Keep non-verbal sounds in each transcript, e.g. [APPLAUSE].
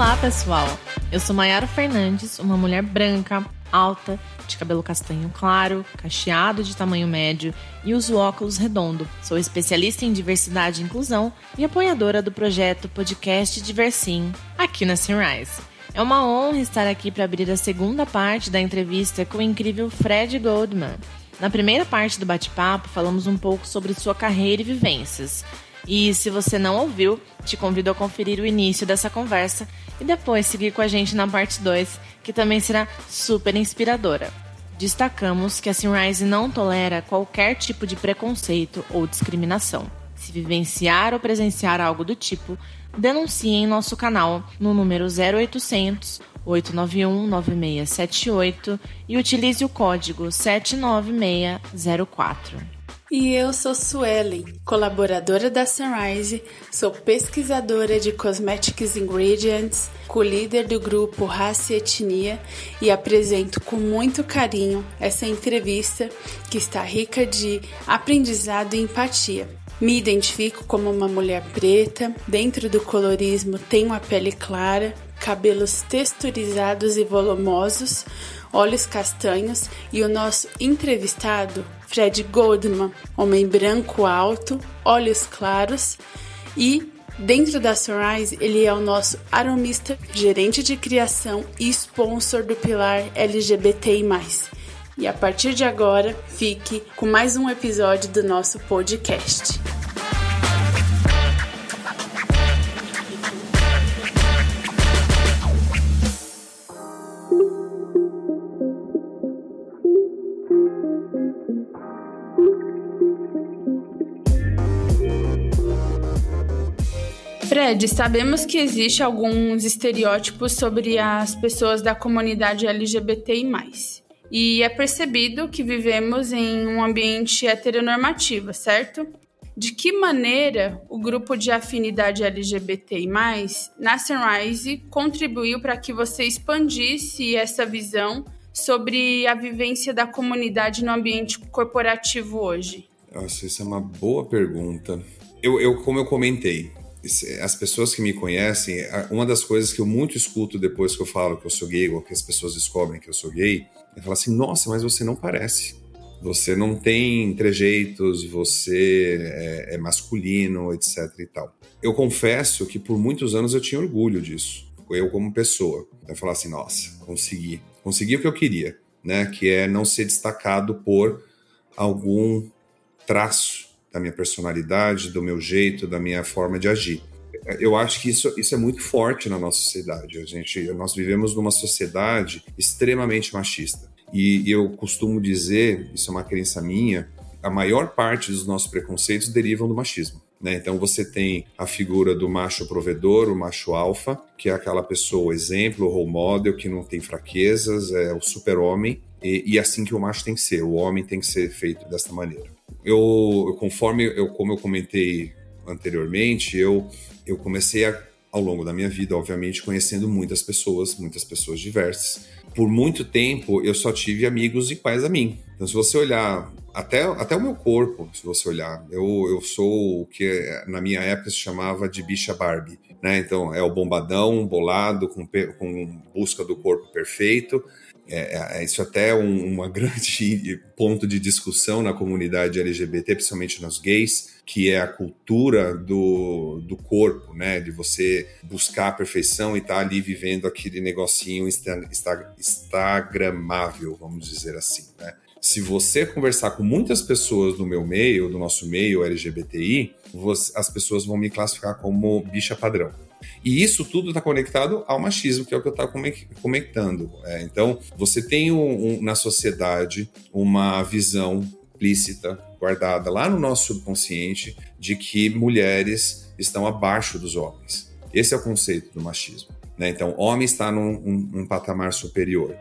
Olá, pessoal! Eu sou Mayara Fernandes, uma mulher branca, alta, de cabelo castanho claro, cacheado de tamanho médio e uso óculos redondo. Sou especialista em diversidade e inclusão e apoiadora do projeto Podcast Diversim, aqui na Sunrise. É uma honra estar aqui para abrir a segunda parte da entrevista com o incrível Fred Goldman. Na primeira parte do bate-papo, falamos um pouco sobre sua carreira e vivências. E se você não ouviu, te convido a conferir o início dessa conversa e depois seguir com a gente na parte 2, que também será super inspiradora. Destacamos que a Sunrise não tolera qualquer tipo de preconceito ou discriminação. Se vivenciar ou presenciar algo do tipo, denuncie em nosso canal no número 0800 891 9678 e utilize o código 79604. E eu sou Suelen, colaboradora da Sunrise, sou pesquisadora de Cosmetics Ingredients, co-líder do grupo Raça e Etnia e apresento com muito carinho essa entrevista que está rica de aprendizado e empatia. Me identifico como uma mulher preta, dentro do colorismo tenho a pele clara, cabelos texturizados e volumosos, olhos castanhos e o nosso entrevistado, Fred Goldman, homem branco alto, olhos claros e Dentro da Sunrise, ele é o nosso aromista, gerente de criação e sponsor do pilar LGBTI+. E a partir de agora, fique com mais um episódio do nosso podcast. Fred, sabemos que existe alguns estereótipos sobre as pessoas da comunidade LGBTI+. E é percebido que vivemos em um ambiente heteronormativo, certo? De que maneira o grupo de afinidade LGBTI+, na Sunrise, contribuiu para que você expandisse essa visão sobre a vivência da comunidade no ambiente corporativo hoje? Nossa, isso é uma boa pergunta. Eu, eu, como eu comentei, as pessoas que me conhecem, uma das coisas que eu muito escuto depois que eu falo que eu sou gay, ou que as pessoas descobrem que eu sou gay, é falar assim: nossa, mas você não parece. Você não tem trejeitos, você é, é masculino, etc e tal. Eu confesso que por muitos anos eu tinha orgulho disso, eu como pessoa. Eu falar assim: nossa, consegui. Consegui o que eu queria, né? Que é não ser destacado por algum traço da minha personalidade, do meu jeito, da minha forma de agir. Eu acho que isso, isso é muito forte na nossa sociedade. A gente, nós vivemos numa sociedade extremamente machista. E, eu costumo dizer, isso é uma crença minha, a maior parte dos nossos preconceitos derivam do machismo. Né? Então você tem a figura do macho provedor, o macho alfa, que é aquela pessoa exemplo, role model, que não tem fraquezas, é o super-homem, e, e assim que o macho tem que ser, o homem tem que ser feito desta maneira eu, conforme eu, como eu comentei anteriormente, eu, eu comecei a, ao longo da minha vida, obviamente, conhecendo muitas pessoas, muitas pessoas diversas. Por muito tempo, eu só tive amigos iguais a mim. Então, se você olhar até, até o meu corpo, se você olhar, eu, eu sou o que na minha época se chamava de bicha Barbie. Né? Então, é o bombadão, bolado, com, com busca do corpo perfeito. É, é, é, isso até é um uma [LAUGHS] grande ponto de discussão na comunidade LGBT, principalmente nos gays, que é a cultura do, do corpo, né? De você buscar a perfeição e estar tá ali vivendo aquele negocinho insta, insta, instagramável, vamos dizer assim, né? Se você conversar com muitas pessoas do meu meio, do nosso meio LGBTI, você, as pessoas vão me classificar como bicha padrão. E isso tudo está conectado ao machismo, que é o que eu estava comentando. É, então, você tem um, um, na sociedade uma visão implícita, guardada lá no nosso subconsciente, de que mulheres estão abaixo dos homens. Esse é o conceito do machismo. Né? Então, homem está num um, um patamar superior.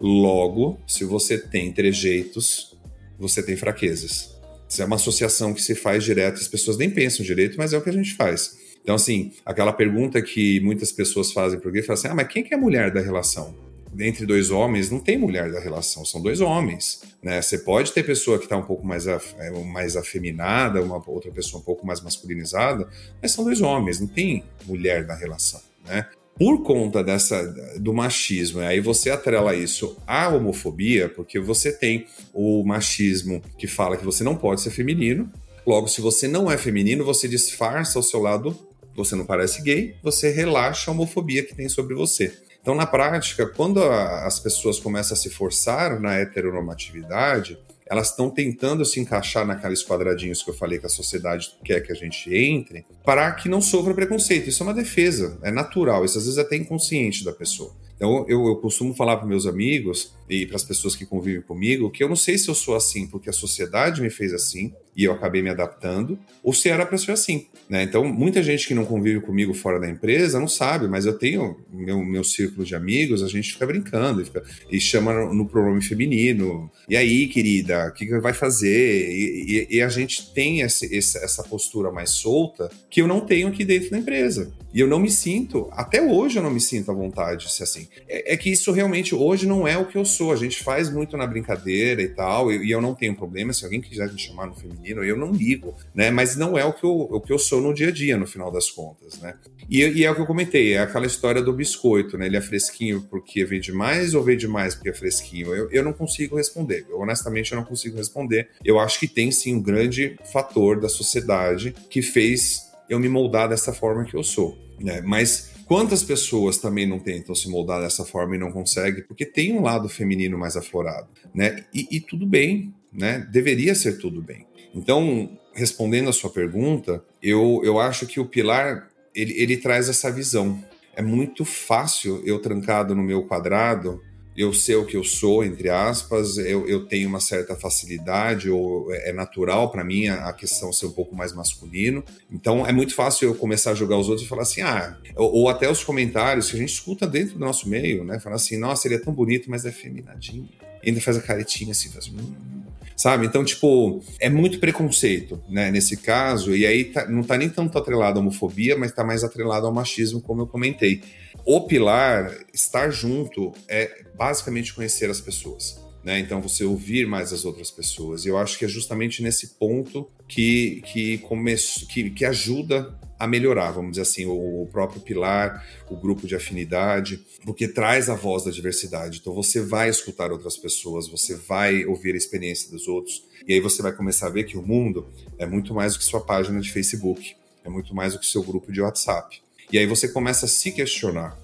Logo, se você tem trejeitos, você tem fraquezas. Isso é uma associação que se faz direto, as pessoas nem pensam direito, mas é o que a gente faz. Então, assim, aquela pergunta que muitas pessoas fazem para o gay, assim, ah, mas quem que é a mulher da relação? Entre dois homens, não tem mulher da relação, são dois homens, né? Você pode ter pessoa que está um pouco mais, af é, mais afeminada, uma outra pessoa um pouco mais masculinizada, mas são dois homens, não tem mulher da relação, né? por conta dessa do machismo, aí você atrela isso à homofobia, porque você tem o machismo que fala que você não pode ser feminino. Logo, se você não é feminino, você disfarça o seu lado, você não parece gay, você relaxa a homofobia que tem sobre você. Então, na prática, quando a, as pessoas começam a se forçar na heteronormatividade, elas estão tentando se encaixar naqueles quadradinhos que eu falei que a sociedade quer que a gente entre, para que não sofra preconceito. Isso é uma defesa, é natural, isso às vezes é até inconsciente da pessoa. Então, eu, eu costumo falar para meus amigos e para as pessoas que convivem comigo que eu não sei se eu sou assim porque a sociedade me fez assim e eu acabei me adaptando, ou se era para ser assim. Né? Então, muita gente que não convive comigo fora da empresa não sabe, mas eu tenho meu, meu círculo de amigos, a gente fica brincando e, fica, e chama no, no pronome feminino. E aí, querida, o que, que vai fazer? E, e, e a gente tem esse, esse, essa postura mais solta que eu não tenho aqui dentro da empresa. E eu não me sinto, até hoje eu não me sinto à vontade de ser assim. É, é, que isso realmente hoje não é o que eu sou. A gente faz muito na brincadeira e tal, e, eu não tenho problema. Se alguém quiser me chamar no feminino, eu não ligo, né? Mas não é o que eu, o que eu sou no dia a dia, no final das contas, né? E, e é o que eu comentei, é aquela história do biscoito, né? Ele é fresquinho porque vende mais ou vende mais porque é fresquinho? Eu, eu não consigo responder. Eu, honestamente, eu não consigo responder. Eu acho que tem sim um grande fator da sociedade que fez eu me moldar dessa forma que eu sou. Né? Mas quantas pessoas também não tentam se moldar dessa forma e não conseguem? Porque tem um lado feminino mais aflorado. Né? E, e tudo bem, né? deveria ser tudo bem. Então, respondendo a sua pergunta, eu, eu acho que o pilar ele, ele traz essa visão. É muito fácil eu trancado no meu quadrado eu sei o que eu sou, entre aspas, eu, eu tenho uma certa facilidade, ou é, é natural para mim a, a, questão ser um pouco mais masculino. Então é muito fácil eu começar a jogar os outros e falar assim, ah, ou, ou até os comentários que a gente escuta dentro do nosso meio, né? Falar assim, nossa, ele é tão bonito, mas é feminadinho. E ainda faz a caretinha assim, faz. Hum, sabe? Então, tipo, é muito preconceito, né, nesse caso, e aí tá, não tá nem tanto atrelado à homofobia, mas tá mais atrelado ao machismo, como eu comentei. O pilar, estar junto, é basicamente conhecer as pessoas. Né? Então, você ouvir mais as outras pessoas. E eu acho que é justamente nesse ponto que, que, começo, que, que ajuda a melhorar, vamos dizer assim, o, próprio pilar, o grupo de afinidade, porque traz a voz da diversidade. Então você vai escutar outras pessoas, você vai ouvir a experiência dos outros, e aí você vai começar a ver que o mundo é muito mais do que sua página de Facebook, é muito mais do que seu grupo de WhatsApp. E aí você começa a se questionar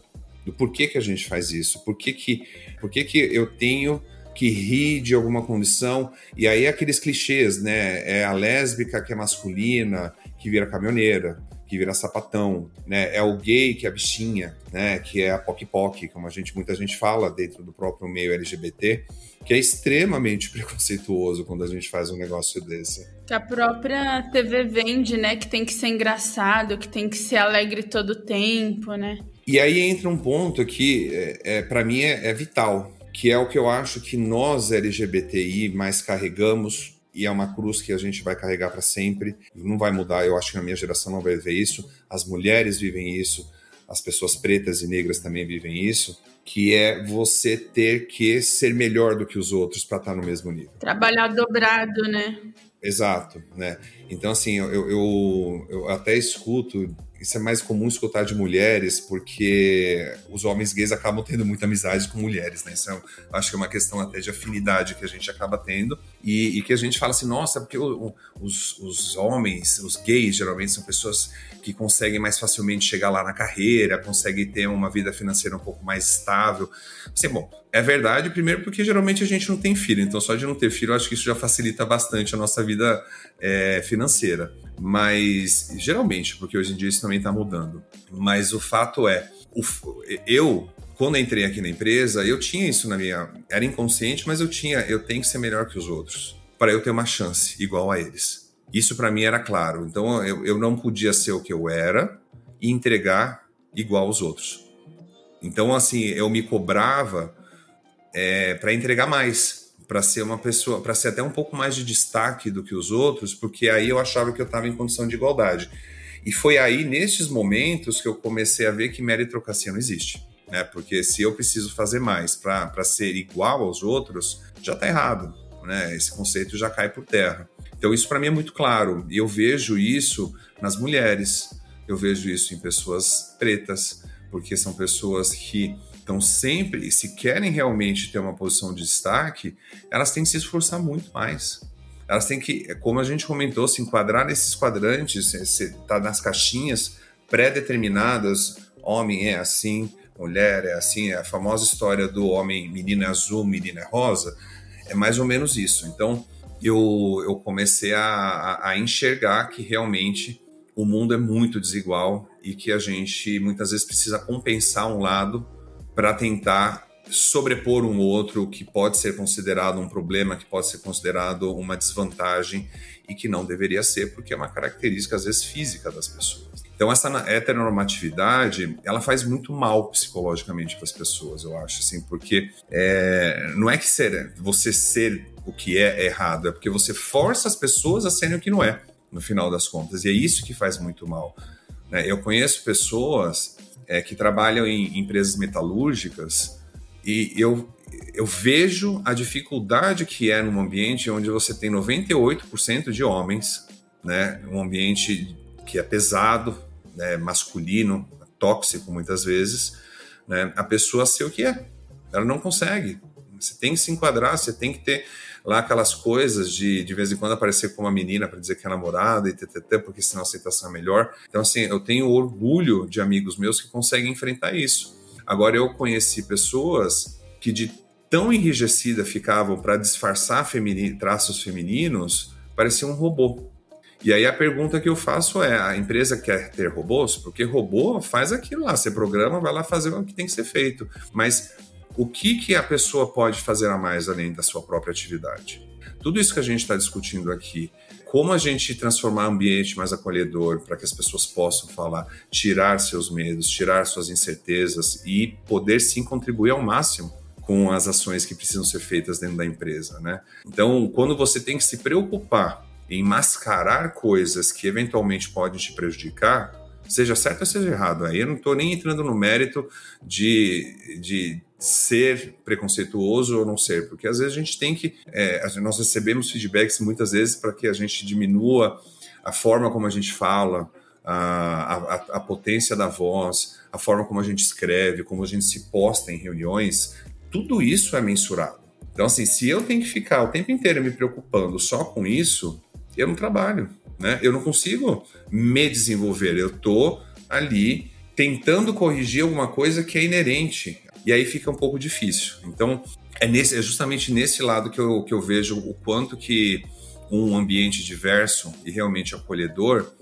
do porquê que a gente faz isso, por que, que, por que, que eu tenho que rir de alguma condição, e aí aqueles clichês, né? É a lésbica que é masculina, que vira caminhoneira, que vira sapatão, né? É o gay que é a bichinha, né? Que é a poc-poc, como a gente, muita gente fala dentro do próprio meio LGBT, que é extremamente [LAUGHS] preconceituoso quando a gente faz um negócio desse. Que a própria TV vende, né? Que tem que ser engraçado, que tem que ser alegre todo o tempo, né? E aí entra um ponto que, é, é para mim, é, é vital, que é o que eu acho que nós LGBTI mais carregamos e é uma cruz que a gente vai carregar para sempre, não vai mudar. Eu acho que na minha geração não vai ver isso. As mulheres vivem isso, as pessoas pretas e negras também vivem isso, que é você ter que ser melhor do que os outros para estar tá no mesmo nível. Trabalhar dobrado, né? Exato, né? Então, assim, eu, eu, eu até escuto isso é mais comum escutar de mulheres, porque os homens gays acabam tendo muita amizade com mulheres, né? Isso é, acho que é uma questão até de afinidade que a gente acaba tendo, e, e que a gente fala assim, nossa, porque o, o, os, os homens, os gays, geralmente são pessoas que conseguem mais facilmente chegar lá na carreira, conseguem ter uma vida financeira um pouco mais estável. Assim, bom, é verdade, primeiro porque geralmente a gente não tem filho, então só de não ter filho, acho que isso já facilita bastante a nossa vida é, financeira. Mas, geralmente, porque hoje em dia isso também está mudando. Mas o fato é, o, eu, quando entrei aqui na empresa, eu tinha isso na minha. Era inconsciente, mas eu tinha, eu tenho que ser melhor que os outros, para eu ter uma chance igual a eles. Isso para mim era claro. Então eu, eu não podia ser o que eu era e entregar igual aos outros. Então, assim, eu me cobrava é, para entregar mais para ser uma pessoa, para ser até um pouco mais de destaque do que os outros, porque aí eu achava que eu estava em condição de igualdade. E foi aí, nestes momentos, que eu comecei a ver que meritocracia não existe. Né? Porque se eu preciso fazer mais para ser igual aos outros, já está errado. Né? Esse conceito já cai por terra. Então, isso para mim é muito claro. E eu vejo isso nas mulheres, eu vejo isso em pessoas pretas, porque são pessoas que estão sempre, se querem realmente ter uma posição de destaque, elas têm que se esforçar muito mais. Elas têm que, como a gente comentou, se enquadrar nesses quadrantes, tá nas caixinhas pré-determinadas. Homem é assim, mulher é assim, é a famosa história do homem, menino é azul, menina é rosa. É mais ou menos isso. Então, eu, eu comecei a, a enxergar que realmente o mundo é muito desigual e que a gente muitas vezes precisa compensar um lado para tentar sobrepor um outro que pode ser considerado um problema, que pode ser considerado uma desvantagem e que não deveria ser, porque é uma característica às vezes física das pessoas. Então essa heteronormatividade, ela faz muito mal psicologicamente para as pessoas, eu acho, assim, porque é, não é que ser, você ser o que é, é errado, é porque você força as pessoas a serem o que não é, no final das contas, e é isso que faz muito mal. Né? Eu conheço pessoas é, que trabalham em empresas metalúrgicas e eu, eu vejo a dificuldade que é num ambiente onde você tem 98% de homens, né? um ambiente que é pesado, né? masculino, tóxico muitas vezes, né? a pessoa ser o que é. Ela não consegue. Você tem que se enquadrar, você tem que ter lá aquelas coisas de de vez em quando aparecer com uma menina para dizer que é namorada e ttt, porque senão a aceitação é melhor. Então, assim, eu tenho orgulho de amigos meus que conseguem enfrentar isso. Agora, eu conheci pessoas que de tão enrijecida ficavam para disfarçar femini traços femininos, parecia um robô. E aí a pergunta que eu faço é: a empresa quer ter robôs? Porque robô faz aquilo lá, você programa, vai lá fazer o que tem que ser feito. Mas o que, que a pessoa pode fazer a mais além da sua própria atividade? Tudo isso que a gente está discutindo aqui, como a gente transformar o ambiente mais acolhedor para que as pessoas possam falar, tirar seus medos, tirar suas incertezas e poder sim contribuir ao máximo com as ações que precisam ser feitas dentro da empresa, né? Então, quando você tem que se preocupar em mascarar coisas que eventualmente podem te prejudicar, seja certo ou seja errado, aí eu não estou nem entrando no mérito de, de ser preconceituoso ou não ser, porque às vezes a gente tem que, é, nós recebemos feedbacks muitas vezes para que a gente diminua a forma como a gente fala, a, a, a, potência da voz, a forma como a gente escreve, como a gente se posta em reuniões, tudo isso é mensurado. Então, assim, se eu tenho que ficar o tempo inteiro me preocupando só com isso, eu não trabalho, né? Eu não consigo me desenvolver. Eu tô ali tentando corrigir alguma coisa que é inerente e aí fica um pouco difícil. Então, é, nesse, é justamente nesse lado que eu, que eu vejo o quanto que um ambiente diverso e realmente acolhedor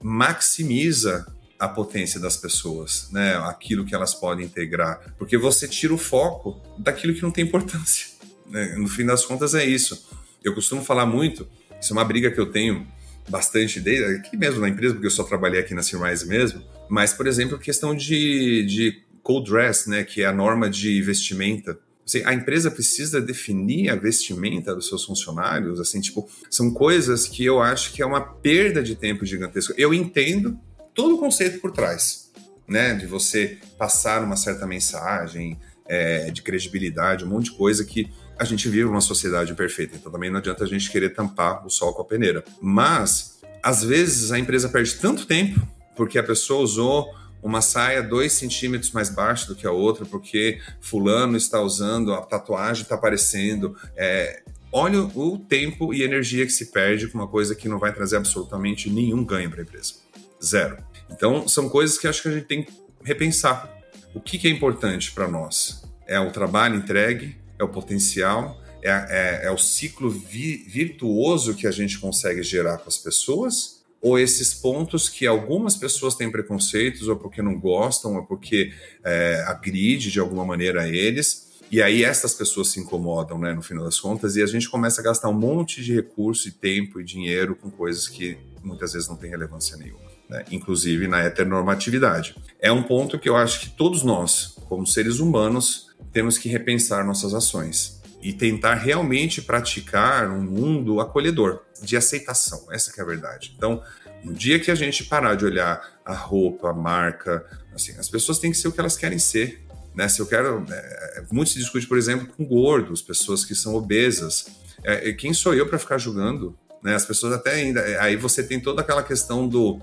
maximiza a potência das pessoas, né? Aquilo que elas podem integrar, porque você tira o foco daquilo que não tem importância. Né? No fim das contas é isso. Eu costumo falar muito, isso é uma briga que eu tenho bastante desde aqui mesmo na empresa, porque eu só trabalhei aqui na Sirmais mesmo. Mas, por exemplo, questão de, de code dress, né, que é a norma de vestimenta. Assim, a empresa precisa definir a vestimenta dos seus funcionários, assim, tipo, são coisas que eu acho que é uma perda de tempo gigantesca. Eu entendo todo o conceito por trás, né, de você passar uma certa mensagem, é, de credibilidade, um monte de coisa que a gente vive uma sociedade perfeita, então também não adianta a gente querer tampar o sol com a peneira. Mas, às vezes, a empresa perde tanto tempo porque a pessoa usou uma saia dois centímetros mais baixa do que a outra, porque fulano está usando, a tatuagem está aparecendo. É, olha o tempo e energia que se perde com uma coisa que não vai trazer absolutamente nenhum ganho para a empresa. Zero. Então, são coisas que acho que a gente tem que repensar. O que, que é importante para nós? É o trabalho entregue, é o potencial, é, é, é o ciclo vi virtuoso que a gente consegue gerar com as pessoas ou esses pontos que algumas pessoas têm preconceitos, ou porque não gostam, ou porque é, agride de alguma maneira eles, e aí essas pessoas se incomodam, né, no final das contas, e a gente começa a gastar um monte de recurso e tempo e dinheiro com coisas que muitas vezes não têm relevância nenhuma, né, inclusive na heteronormatividade. É um ponto que eu acho que todos nós, como seres humanos, temos que repensar nossas ações e tentar realmente praticar um mundo acolhedor de aceitação. Essa é a verdade. Então, no dia que a gente parar de olhar a roupa, a marca, assim, as pessoas têm que ser o que elas querem ser. Né? Se eu quero. É, muito se discute, por exemplo, com gordos, pessoas que são obesas. É, quem sou eu para ficar julgando? Né? As pessoas até ainda. Aí você tem toda aquela questão do.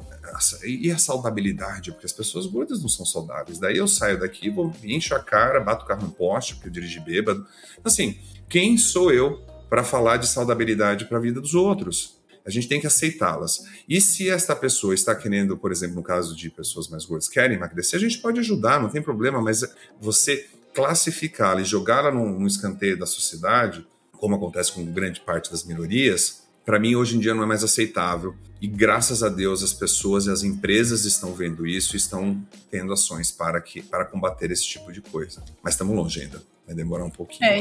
E a saudabilidade? Porque as pessoas gordas não são saudáveis. Daí eu saio daqui, vou, encho a cara, bato o carro no poste, porque eu dirigi bêbado. Assim, quem sou eu para falar de saudabilidade para a vida dos outros? A gente tem que aceitá-las. E se esta pessoa está querendo, por exemplo, no caso de pessoas mais gordas, querem emagrecer, a gente pode ajudar, não tem problema, mas você classificá-la e jogá-la num, num escanteio da sociedade, como acontece com grande parte das minorias, para mim hoje em dia não é mais aceitável. E graças a Deus as pessoas e as empresas estão vendo isso e estão tendo ações para, que, para combater esse tipo de coisa. Mas estamos longe ainda. Vai demorar um pouquinho. É,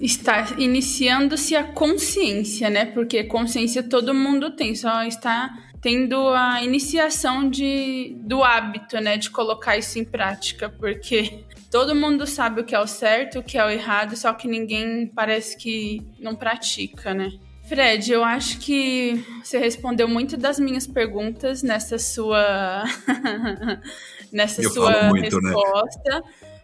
está iniciando-se a consciência, né? Porque consciência todo mundo tem, só está tendo a iniciação de, do hábito, né? De colocar isso em prática, porque [LAUGHS] todo mundo sabe o que é o certo, o que é o errado, só que ninguém parece que não pratica, né? Fred, eu acho que você respondeu muito das minhas perguntas nessa sua [LAUGHS] nessa eu sua muito, né? resposta. Né?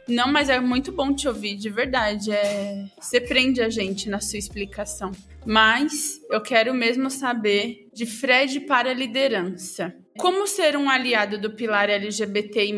Não, mas é muito bom te ouvir, de verdade. É... Você prende a gente na sua explicação. Mas eu quero mesmo saber de Fred para a liderança. Como ser um aliado do pilar LGBTI?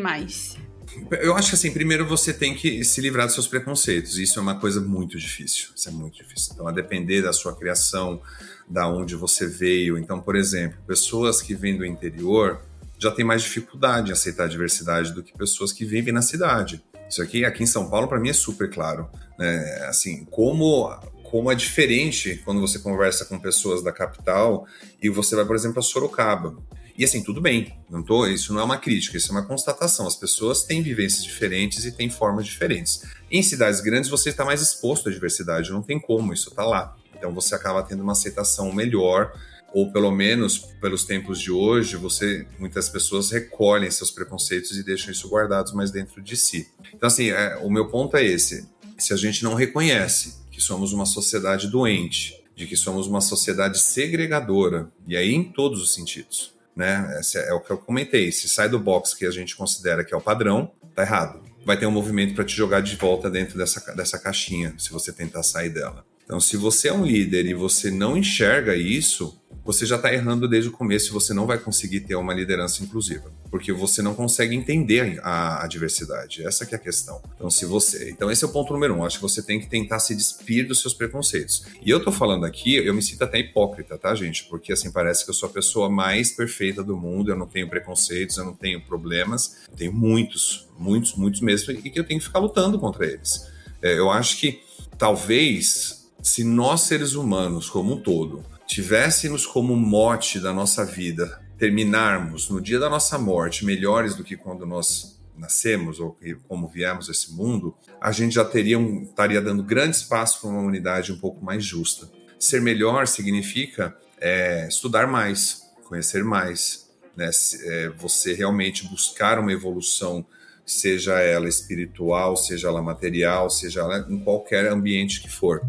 Eu acho que assim, primeiro você tem que se livrar dos seus preconceitos. Isso é uma coisa muito difícil. Isso é muito difícil. Então, a depender da sua criação, da onde você veio. Então, por exemplo, pessoas que vêm do interior já têm mais dificuldade em aceitar a diversidade do que pessoas que vivem na cidade. Isso aqui, aqui em São Paulo, para mim é super claro. Né? Assim, como como é diferente quando você conversa com pessoas da capital e você vai, por exemplo, a Sorocaba. E assim, tudo bem, não tô, isso não é uma crítica, isso é uma constatação. As pessoas têm vivências diferentes e têm formas diferentes. Em cidades grandes você está mais exposto à diversidade, não tem como, isso está lá. Então você acaba tendo uma aceitação melhor, ou pelo menos pelos tempos de hoje, você muitas pessoas recolhem seus preconceitos e deixam isso guardados mais dentro de si. Então assim, é, o meu ponto é esse: se a gente não reconhece que somos uma sociedade doente, de que somos uma sociedade segregadora, e aí em todos os sentidos né? Esse é o que eu comentei. Se sai do box que a gente considera que é o padrão, tá errado. Vai ter um movimento para te jogar de volta dentro dessa, dessa caixinha, se você tentar sair dela. Então, se você é um líder e você não enxerga isso, você já está errando desde o começo e você não vai conseguir ter uma liderança inclusiva, porque você não consegue entender a, a diversidade. Essa é a questão. Então, se você, então esse é o ponto número um. Acho que você tem que tentar se despir dos seus preconceitos. E eu tô falando aqui, eu me sinto até hipócrita, tá, gente? Porque assim parece que eu sou a pessoa mais perfeita do mundo. Eu não tenho preconceitos, eu não tenho problemas. Eu tenho muitos, muitos, muitos mesmo, e que eu tenho que ficar lutando contra eles. É, eu acho que talvez se nós seres humanos como um todo tivéssemos como mote da nossa vida terminarmos no dia da nossa morte melhores do que quando nós nascemos ou como viemos esse mundo, a gente já teria um, estaria dando grande espaço para uma humanidade um pouco mais justa. Ser melhor significa é, estudar mais, conhecer mais, né? É, você realmente buscar uma evolução seja ela espiritual, seja ela material, seja ela em qualquer ambiente que for.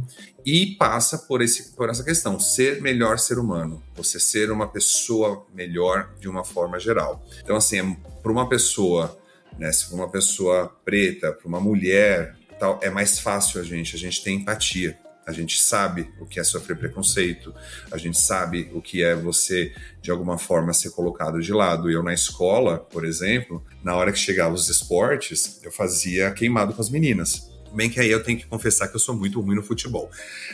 E passa por, esse, por essa questão, ser melhor ser humano, você ser uma pessoa melhor de uma forma geral. Então, assim, para uma pessoa, né, se for uma pessoa preta, para uma mulher, tal, é mais fácil a gente, a gente tem empatia. A gente sabe o que é sofrer preconceito, a gente sabe o que é você, de alguma forma, ser colocado de lado. Eu, na escola, por exemplo, na hora que chegavam os esportes, eu fazia queimado com as meninas. Bem que aí eu tenho que confessar que eu sou muito ruim no futebol,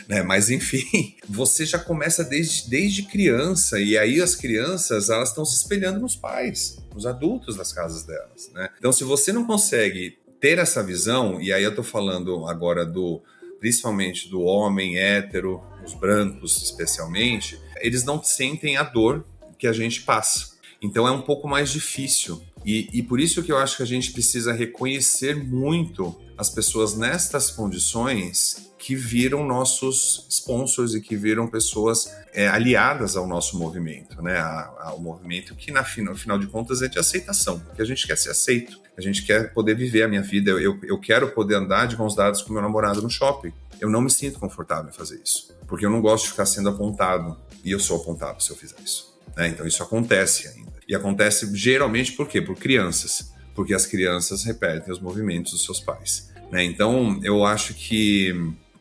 né? Mas enfim, [LAUGHS] você já começa desde, desde criança e aí as crianças elas estão se espelhando nos pais, nos adultos das casas delas, né? Então se você não consegue ter essa visão e aí eu tô falando agora do principalmente do homem hétero, os brancos especialmente, eles não sentem a dor que a gente passa. Então é um pouco mais difícil. E, e por isso que eu acho que a gente precisa reconhecer muito as pessoas nestas condições que viram nossos sponsors e que viram pessoas é, aliadas ao nosso movimento, né? ao movimento que, na, no final de contas, é de aceitação, que a gente quer ser aceito, a gente quer poder viver a minha vida, eu, eu quero poder andar de mãos dadas com meu namorado no shopping. Eu não me sinto confortável em fazer isso, porque eu não gosto de ficar sendo apontado, e eu sou apontado se eu fizer isso. Né? Então isso acontece ainda. E acontece geralmente por quê? Por crianças, porque as crianças repetem os movimentos dos seus pais. Né? Então eu acho que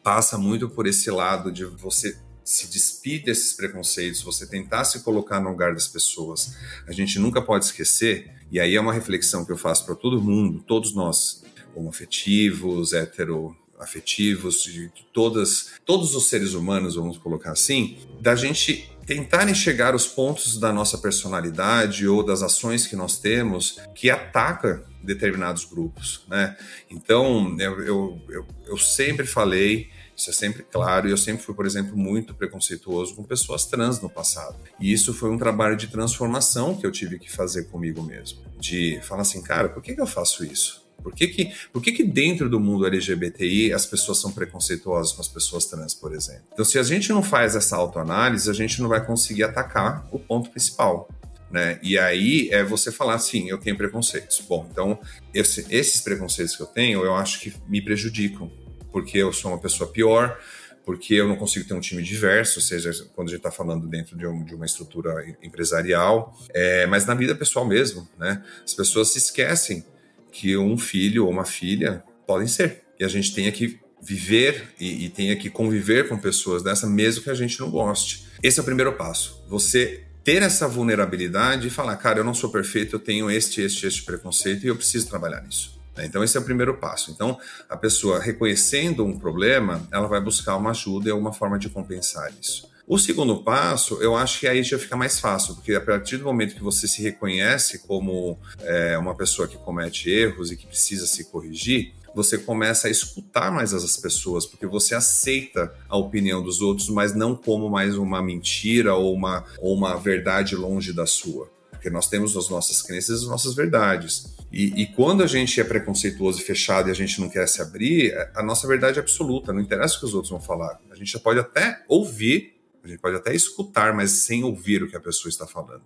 passa muito por esse lado de você se despir desses preconceitos, você tentar se colocar no lugar das pessoas, a gente nunca pode esquecer, e aí é uma reflexão que eu faço para todo mundo, todos nós, homoafetivos, heteroafetivos, de todas, todos os seres humanos, vamos colocar assim, da gente tentar enxergar os pontos da nossa personalidade ou das ações que nós temos que ataca determinados grupos, né? Então, eu, eu, eu, eu sempre falei isso é sempre claro. E eu sempre fui, por exemplo, muito preconceituoso com pessoas trans no passado. E isso foi um trabalho de transformação que eu tive que fazer comigo mesmo. De falar assim, cara, por que, que eu faço isso? Por que que, por que que dentro do mundo LGBTI as pessoas são preconceituosas com as pessoas trans, por exemplo? Então, se a gente não faz essa autoanálise, a gente não vai conseguir atacar o ponto principal. Né? E aí é você falar assim, eu tenho preconceitos. Bom, então esse, esses preconceitos que eu tenho, eu acho que me prejudicam porque eu sou uma pessoa pior, porque eu não consigo ter um time diverso, ou seja, quando a gente está falando dentro de, um, de, uma estrutura empresarial, é, mas na vida pessoal mesmo, né? As pessoas se esquecem que um filho ou uma filha podem ser. E a gente tem que viver e, e tenha que conviver com pessoas dessa, mesmo que a gente não goste. Esse é o primeiro passo. Você ter essa vulnerabilidade e falar, cara, eu não sou perfeito, eu tenho este, este, este preconceito e eu preciso trabalhar nisso. Né? Então, esse é o primeiro passo. Então, a pessoa reconhecendo um problema, ela vai buscar uma ajuda e alguma forma de compensar isso. O segundo passo, eu acho que aí já fica mais fácil, porque a partir do momento que você se reconhece como é, uma pessoa que comete erros e que precisa se corrigir, você começa a escutar mais as pessoas, porque você aceita a opinião dos outros, mas não como mais uma mentira ou uma, ou uma verdade longe da sua. Porque nós temos as nossas crenças e as nossas verdades. E, e, quando a gente é preconceituoso e fechado e a gente não quer se abrir, a nossa verdade é absoluta, não interessa o que os outros vão falar. A gente pode até ouvir, a gente pode até escutar, mas sem ouvir o que a pessoa está falando.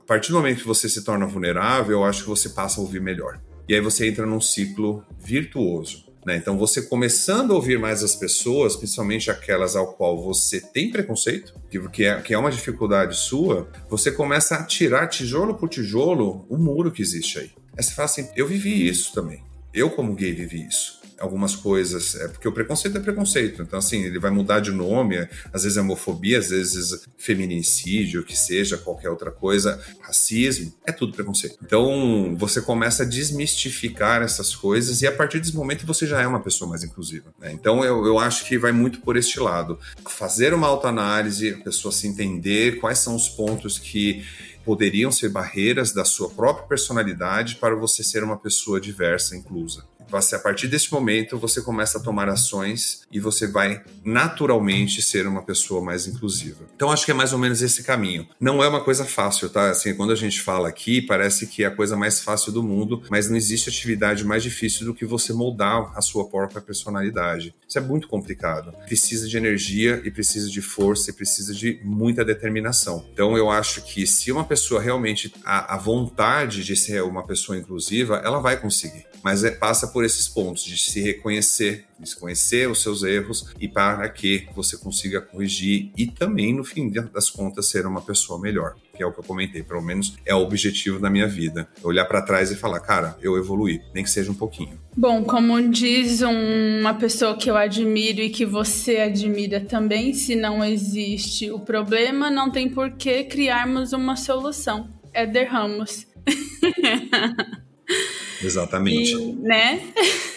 A partir do momento que você se torna vulnerável, eu acho que você passa a ouvir melhor. E aí você entra num ciclo virtuoso. Né? Então, você começando a ouvir mais as pessoas, principalmente aquelas ao qual você tem preconceito, que é, que é uma dificuldade sua, você começa a tirar tijolo por tijolo o muro que existe aí. Aí você fala assim: eu vivi isso também. Eu, como gay, vivi isso algumas coisas, é porque o preconceito é preconceito, então assim, ele vai mudar de nome, às vezes é homofobia, às vezes feminicídio, que seja qualquer outra coisa, racismo, é tudo preconceito. Então, você começa a desmistificar essas coisas e a partir desse momento você já é uma pessoa mais inclusiva, né? Então, eu, eu acho que vai muito por este lado. Fazer uma autoanálise, a pessoa se entender quais são os pontos que poderiam ser barreiras da sua própria personalidade para você ser uma pessoa diversa, inclusa você, a partir desse momento, você começa a tomar ações e você vai naturalmente ser uma pessoa mais inclusiva. Então, acho que é mais ou menos esse caminho. Não é uma coisa fácil, tá? Assim, quando a gente fala aqui, parece que é a coisa mais fácil do mundo, mas não existe atividade mais difícil do que você moldar a sua própria personalidade. Isso é muito complicado. Precisa de energia e precisa de força e precisa de muita determinação. Então, eu acho que se uma pessoa realmente a, a vontade de ser uma pessoa inclusiva, ela vai conseguir. Mas é, passa por esses pontos de se reconhecer, de se conhecer os seus erros e para que você consiga corrigir e também, no fim das contas, ser uma pessoa melhor. Que é o que eu comentei, pelo menos é o objetivo da minha vida. Olhar para trás e falar, cara, eu evoluí, nem que seja um pouquinho. Bom, como diz uma pessoa que eu admiro e que você admira também, se não existe o problema, não tem por que criarmos uma solução. Éder Ramos. [LAUGHS] Exatamente. E, né?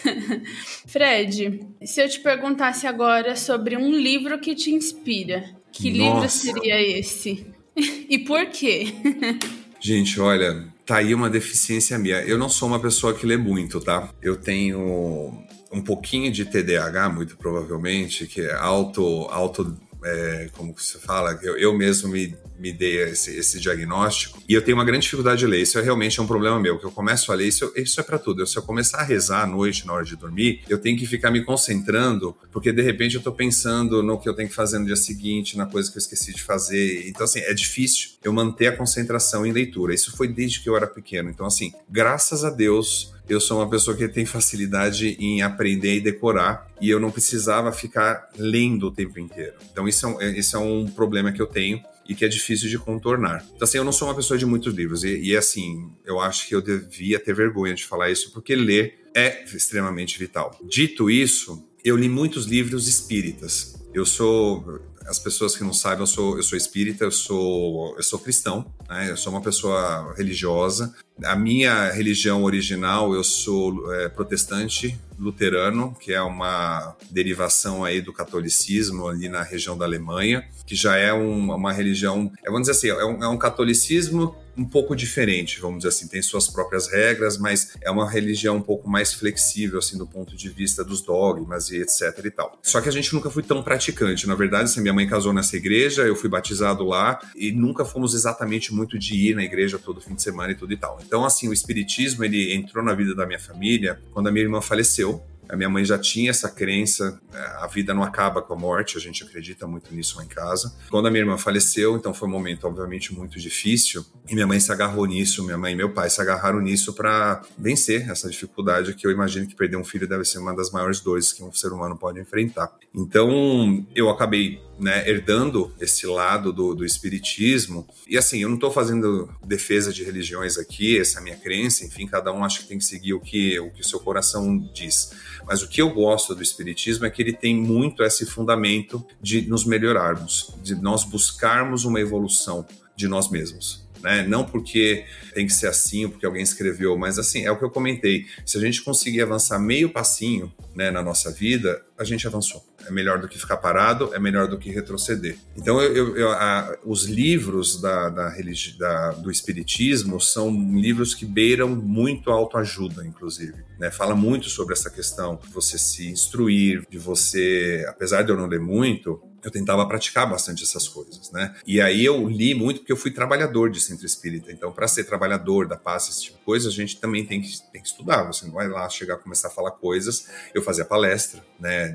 [LAUGHS] Fred, se eu te perguntasse agora sobre um livro que te inspira, que Nossa. livro seria esse? [LAUGHS] e por quê? [LAUGHS] Gente, olha, tá aí uma deficiência minha. Eu não sou uma pessoa que lê muito, tá? Eu tenho um pouquinho de TDAH, muito provavelmente, que é auto, auto é, como você fala, eu, eu mesmo me, me dei esse, esse, diagnóstico e eu tenho uma grande dificuldade de ler. Isso é realmente é um problema meu, que eu começo a ler, isso, isso é para tudo. Eu, se eu começar a rezar à noite, na hora de dormir, eu tenho que ficar me concentrando, porque de repente eu tô pensando no que eu tenho que fazer no dia seguinte, na coisa que eu esqueci de fazer. Então, assim, é difícil eu manter a concentração em leitura. Isso foi desde que eu era pequeno. Então, assim, graças a Deus, eu sou uma pessoa que tem facilidade em aprender e decorar e eu não precisava ficar lendo o tempo inteiro. Então, isso é um, isso é um problema que eu tenho e que é difícil de contornar. Então, assim, eu não sou uma pessoa de muitos livros e, e assim, eu acho que eu devia ter vergonha de falar isso porque ler é extremamente vital. Dito isso, eu li muitos livros espíritas. Eu sou as pessoas que não sabem, eu sou, eu sou espírita, eu sou, eu sou cristão, né? eu sou uma pessoa religiosa. A minha religião original, eu sou é, protestante luterano, que é uma derivação aí do catolicismo ali na região da Alemanha, que já é um, uma religião, é, vamos dizer assim, é um, é um catolicismo um pouco diferente, vamos dizer assim, tem suas próprias regras, mas é uma religião um pouco mais flexível, assim, do ponto de vista dos dogmas e etc e tal. Só que a gente nunca foi tão praticante. Na verdade, assim, minha mãe casou nessa igreja, eu fui batizado lá e nunca fomos exatamente muito de ir na igreja todo fim de semana e tudo e tal. Então, assim, o espiritismo, ele entrou na vida da minha família quando a minha irmã faleceu. A minha mãe já tinha essa crença, é, a vida não acaba com a morte, a gente acredita muito nisso lá em casa. Quando a minha irmã faleceu, então foi um momento obviamente muito difícil, e minha mãe se agarrou nisso, minha mãe e meu pai se agarraram nisso para vencer essa dificuldade que eu imagino que perder um filho deve ser uma das maiores dores que um ser humano pode enfrentar. Então, eu acabei né, herdando esse lado do, do espiritismo. E assim, eu não estou fazendo defesa de religiões aqui, essa é a minha crença, enfim, cada um acha que tem que seguir o que o que o seu coração diz. Mas o que eu gosto do espiritismo é que ele tem muito esse fundamento de nos melhorarmos, de nós buscarmos uma evolução de nós mesmos. Né? Não porque tem que ser assim, porque alguém escreveu, mas assim, é o que eu comentei. Se a gente conseguir avançar meio passinho né, na nossa vida, a gente avançou. É melhor do que ficar parado, é melhor do que retroceder. Então, eu, eu, a, os livros da, da, religi, da, do Espiritismo são livros que beiram muito a autoajuda, inclusive. Né? Fala muito sobre essa questão de você se instruir, de você, apesar de eu não ler muito, eu tentava praticar bastante essas coisas, né? E aí eu li muito porque eu fui trabalhador de centro espírita. Então, para ser trabalhador da paz, esse tipo de coisa, a gente também tem que, tem que estudar. Você não vai lá chegar a começar a falar coisas. Eu fazia palestra, né?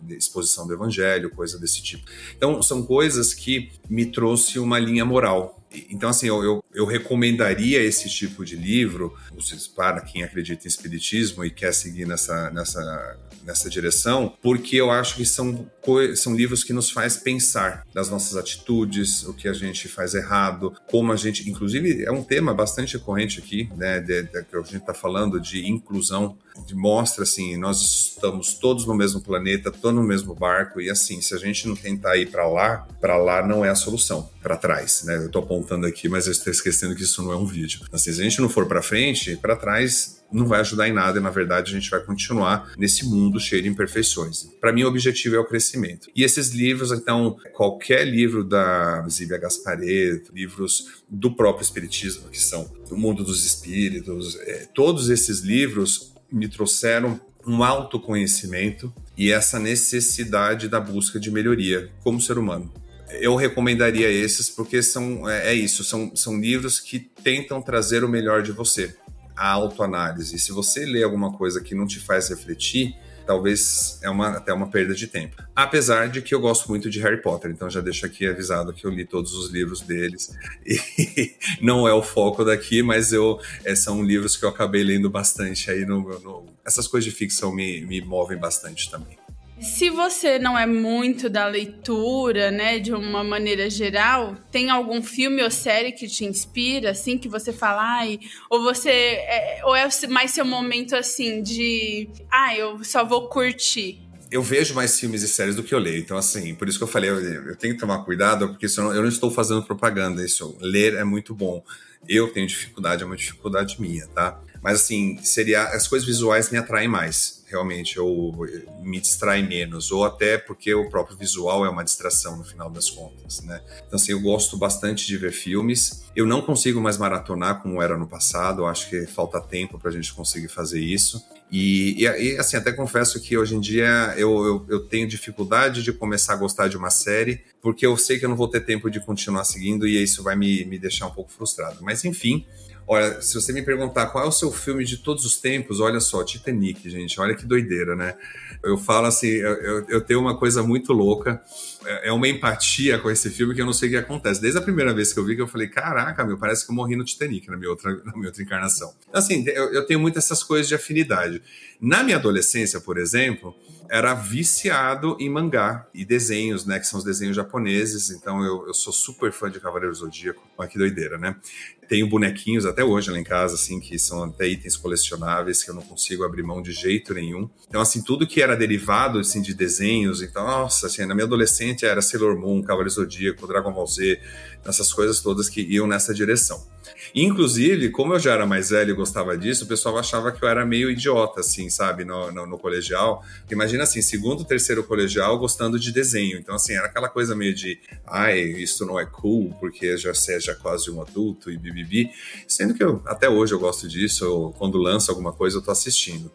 De exposição do evangelho, coisa desse tipo. Então, são coisas que me trouxe uma linha moral, então, assim, eu, eu, eu, recomendaria esse tipo de livro para quem acredita em espiritismo e quer seguir nessa, nessa, nessa direção, porque eu acho que são, são livros que nos faz pensar das nossas atitudes, o que a gente faz errado, como a gente, inclusive, é um tema bastante recorrente aqui, né, de, de, que a gente está falando de inclusão, de mostra assim, nós estamos todos no mesmo planeta, todos no mesmo barco e assim, se a gente não tentar ir para lá, para lá não é a solução, para trás, né? Eu estou apontando aqui, mas eu estou esquecendo que isso não é um vídeo. Assim, se a gente não for para frente, para trás não vai ajudar em nada e na verdade a gente vai continuar nesse mundo cheio de imperfeições. Para mim o objetivo é o crescimento. E esses livros, então, qualquer livro da Zíbia Gaspareto, livros do próprio espiritismo, que são o mundo dos espíritos, é, todos esses livros me trouxeram um autoconhecimento e essa necessidade da busca de melhoria como ser humano. Eu recomendaria esses porque são é, é isso, são, são livros que tentam trazer o melhor de você, a autoanálise. Se você lê alguma coisa que não te faz refletir, talvez é uma, até uma perda de tempo. Apesar de que eu gosto muito de Harry Potter, então já deixo aqui avisado que eu li todos os livros deles. E [LAUGHS] não é o foco daqui, mas eu é, são livros que eu acabei lendo bastante aí no, no essas coisas de ficção me, me movem bastante também. Se você não é muito da leitura, né, de uma maneira geral, tem algum filme ou série que te inspira, assim, que você fala, ai, ou você, é, ou é mais seu momento, assim, de, ah, eu só vou curtir? eu vejo mais filmes e séries do que eu leio. Então, assim, por isso que eu falei, eu, eu tenho que tomar cuidado, porque eu não, eu não estou fazendo propaganda. Isso, ler é muito bom. Eu tenho dificuldade, é uma dificuldade minha, tá? Mas, assim, seria, as coisas visuais me atraem mais realmente eu me distrai menos, ou até porque o próprio visual é uma distração no final das contas, né? Então, assim, eu gosto bastante de ver filmes. Eu não consigo mais maratonar como era no passado, eu acho que falta tempo para a gente conseguir fazer isso. E, e, e, assim, até confesso que hoje em dia eu, eu, eu, tenho dificuldade de começar a gostar de uma série, porque eu sei que eu não vou ter tempo de continuar seguindo e isso vai me, me deixar um pouco frustrado. Mas enfim, Olha, se você me perguntar qual é o seu filme de todos os tempos, olha só, Titanic, gente, olha que doideira, né? Eu falo assim, eu, eu tenho uma coisa muito louca, é, é uma empatia com esse filme que eu não sei o que acontece. Desde a primeira vez que eu vi, que eu falei, caraca, meu, parece que eu morri no Titanic na minha outra, [LAUGHS] na minha outra encarnação. Assim, eu, eu tenho muitas essas coisas de afinidade. Na minha adolescência, por exemplo, era viciado em mangá e desenhos, né, que são os desenhos japoneses, então eu, eu sou super fã de Cavaleiro Zodíaco. Olha que doideira, né? Tenho bonequinhos até hoje lá em casa, assim, que são até itens colecionáveis que eu não consigo abrir mão de jeito nenhum. Então, assim, tudo que era derivado, assim, de desenhos, então, nossa, assim, na minha adolescente era Sailor Moon, Cavaleiro Zodíaco, Dragon Ball Z, essas coisas todas que iam nessa direção. Inclusive, como eu já era mais velho e gostava disso, o pessoal achava que eu era meio idiota, assim, sabe, no, no, no colegial. Imagina assim, segundo, terceiro colegial, gostando de desenho. Então, assim, era aquela coisa meio de, ai, isso não é cool, porque já seja quase um adulto e bibibi. Sendo que eu, até hoje eu gosto disso, eu, quando lança alguma coisa eu tô assistindo.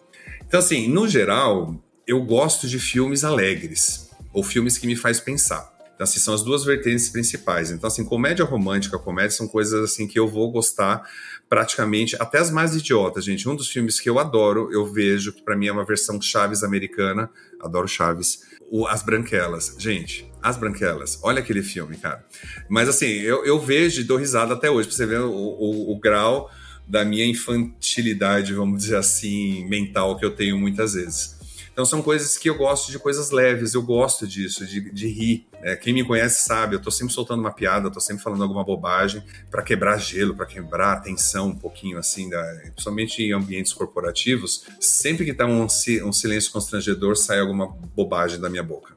Então, assim, no geral, eu gosto de filmes alegres, ou filmes que me faz pensar. Então, assim, são as duas vertentes principais. Então, assim, comédia romântica, comédia são coisas assim que eu vou gostar praticamente, até as mais idiotas, gente. Um dos filmes que eu adoro, eu vejo, que para mim é uma versão Chaves americana, adoro Chaves, o As Branquelas. Gente, As Branquelas, olha aquele filme, cara. Mas assim, eu, eu vejo e dou risada até hoje, pra você ver o, o, o grau da minha infantilidade, vamos dizer assim, mental que eu tenho muitas vezes. Então são coisas que eu gosto de coisas leves, eu gosto disso, de, de rir. É, quem me conhece sabe, eu tô sempre soltando uma piada, eu tô sempre falando alguma bobagem para quebrar gelo, para quebrar a tensão um pouquinho assim, da, principalmente em ambientes corporativos. Sempre que tá um, um silêncio constrangedor, sai alguma bobagem da minha boca.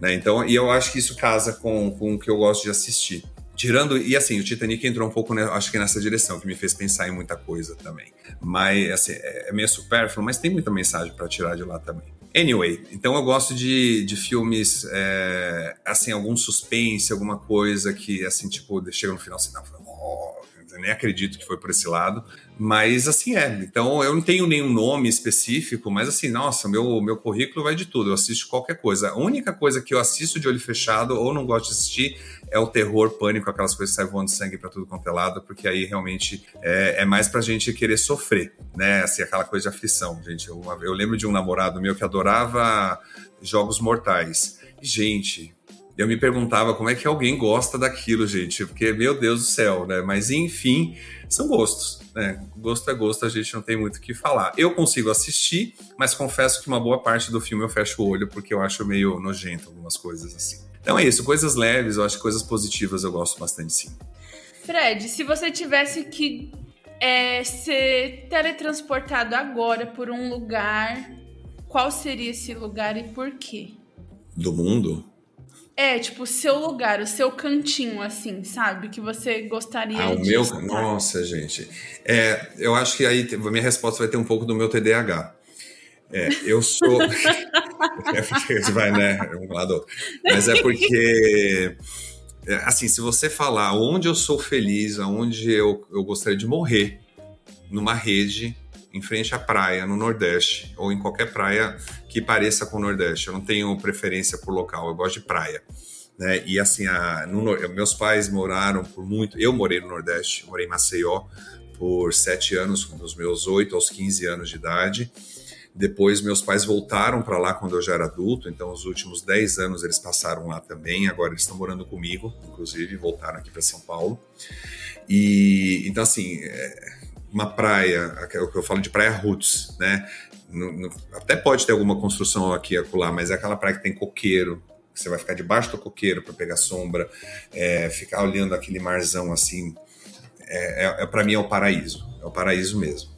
Né? Então, e eu acho que isso casa com, com o que eu gosto de assistir. Tirando, e assim, o Titanic entrou um pouco, né, acho que nessa direção, que me fez pensar em muita coisa também. Mas, assim, é, é meio supérfluo, mas tem muita mensagem para tirar de lá também. Anyway, então eu gosto de, de filmes, é, assim, algum suspense, alguma coisa que, assim, tipo, chega no final, assim, não, oh, nem acredito que foi por esse lado. Mas assim é. Então eu não tenho nenhum nome específico, mas assim, nossa, meu, meu currículo vai de tudo. Eu assisto qualquer coisa. A única coisa que eu assisto de olho fechado ou não gosto de assistir é o terror, pânico, aquelas coisas que saem voando sangue para tudo quanto é lado, porque aí realmente é, é mais pra gente querer sofrer, né? Assim, aquela coisa de aflição, gente. Eu, eu lembro de um namorado meu que adorava jogos mortais. Gente, eu me perguntava como é que alguém gosta daquilo, gente, porque, meu Deus do céu, né? Mas enfim, são gostos, né? Gosto é gosto, a gente não tem muito o que falar. Eu consigo assistir, mas confesso que uma boa parte do filme eu fecho o olho porque eu acho meio nojento algumas coisas assim. Então é isso, coisas leves, eu acho que coisas positivas eu gosto bastante sim. Fred, se você tivesse que é, ser teletransportado agora por um lugar, qual seria esse lugar e por quê? Do mundo? É, tipo, seu lugar, o seu cantinho, assim, sabe? Que você gostaria ah, de. O meu. Estar. Nossa, gente. É, eu acho que aí minha resposta vai ter um pouco do meu TDAH. É, eu sou. [LAUGHS] é porque vai, né? Um lado outro. Mas é porque. É, assim, se você falar onde eu sou feliz, aonde eu, eu gostaria de morrer, numa rede, em frente à praia, no Nordeste, ou em qualquer praia que pareça com o Nordeste. Eu não tenho preferência por local, eu gosto de praia. Né? E assim, a, no, meus pais moraram por muito. Eu morei no Nordeste, morei em Maceió por sete anos, dos meus oito aos 15 anos de idade. Depois, meus pais voltaram para lá quando eu já era adulto, então os últimos dez anos eles passaram lá também. Agora eles estão morando comigo, inclusive, voltaram aqui para São Paulo. E então, assim, é, uma praia, o que eu falo de praia roots, né? No, no, até pode ter alguma construção aqui e acolá, mas é aquela praia que tem coqueiro, você vai ficar debaixo do coqueiro para pegar sombra, é, ficar olhando aquele marzão assim, é, é, é para mim é o paraíso, é o paraíso mesmo.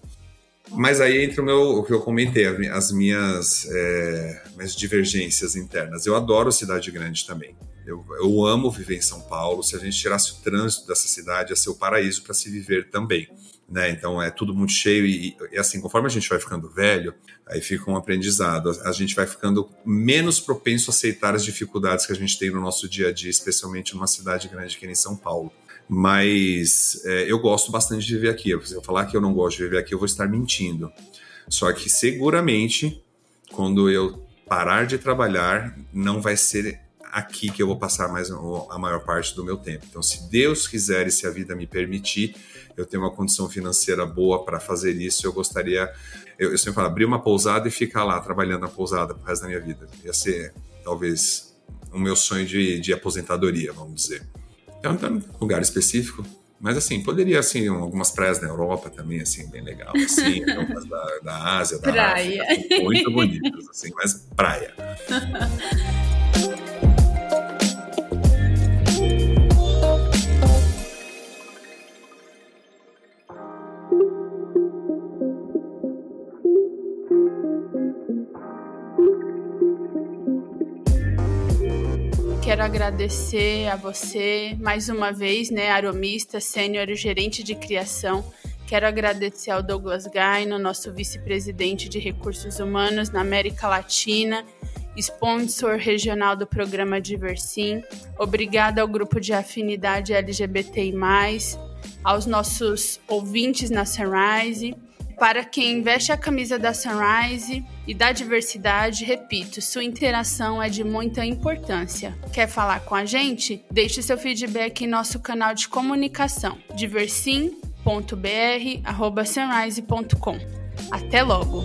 Mas aí entra o, meu, o que eu comentei, as minhas, é, minhas divergências internas. Eu adoro cidade grande também. Eu, eu amo viver em São Paulo. Se a gente tirasse o trânsito dessa cidade, ia ser o paraíso para se viver também né? Então é tudo muito cheio e, e, assim, conforme a gente vai ficando velho, aí fica um aprendizado. A, a, gente vai ficando menos propenso a aceitar as dificuldades que a gente tem no nosso dia a dia, especialmente numa cidade grande que nem São Paulo. Mas é, eu gosto bastante de viver aqui. Se eu falar que eu não gosto de viver aqui, eu vou estar mentindo. Só que seguramente, quando eu parar de trabalhar, não vai ser aqui que eu vou passar mais a maior parte do meu tempo. Então, se Deus quiser e se a vida me permitir, eu tenho uma condição financeira boa para fazer isso, eu gostaria, eu, eu sempre falo, abrir uma pousada e ficar lá trabalhando na pousada pro resto da minha vida. Ia ser, talvez, o meu sonho de, de aposentadoria, vamos dizer. Então, então, um lugar específico, mas assim, poderia assim, algumas praias na Europa também, assim, bem legal, assim, [LAUGHS] algumas da, da Ásia, da praia. África, muito bonitas, assim, mas praia. [LAUGHS] quero agradecer a você mais uma vez, né, aromista, sênior e gerente de criação. Quero agradecer ao Douglas Gaino, nosso vice-presidente de recursos humanos na América Latina, sponsor regional do programa Diversim. Obrigada ao grupo de afinidade LGBTI+, aos nossos ouvintes na Sunrise para quem veste a camisa da Sunrise e da diversidade, repito, sua interação é de muita importância. Quer falar com a gente? Deixe seu feedback em nosso canal de comunicação diversim.br@sunrise.com. Até logo.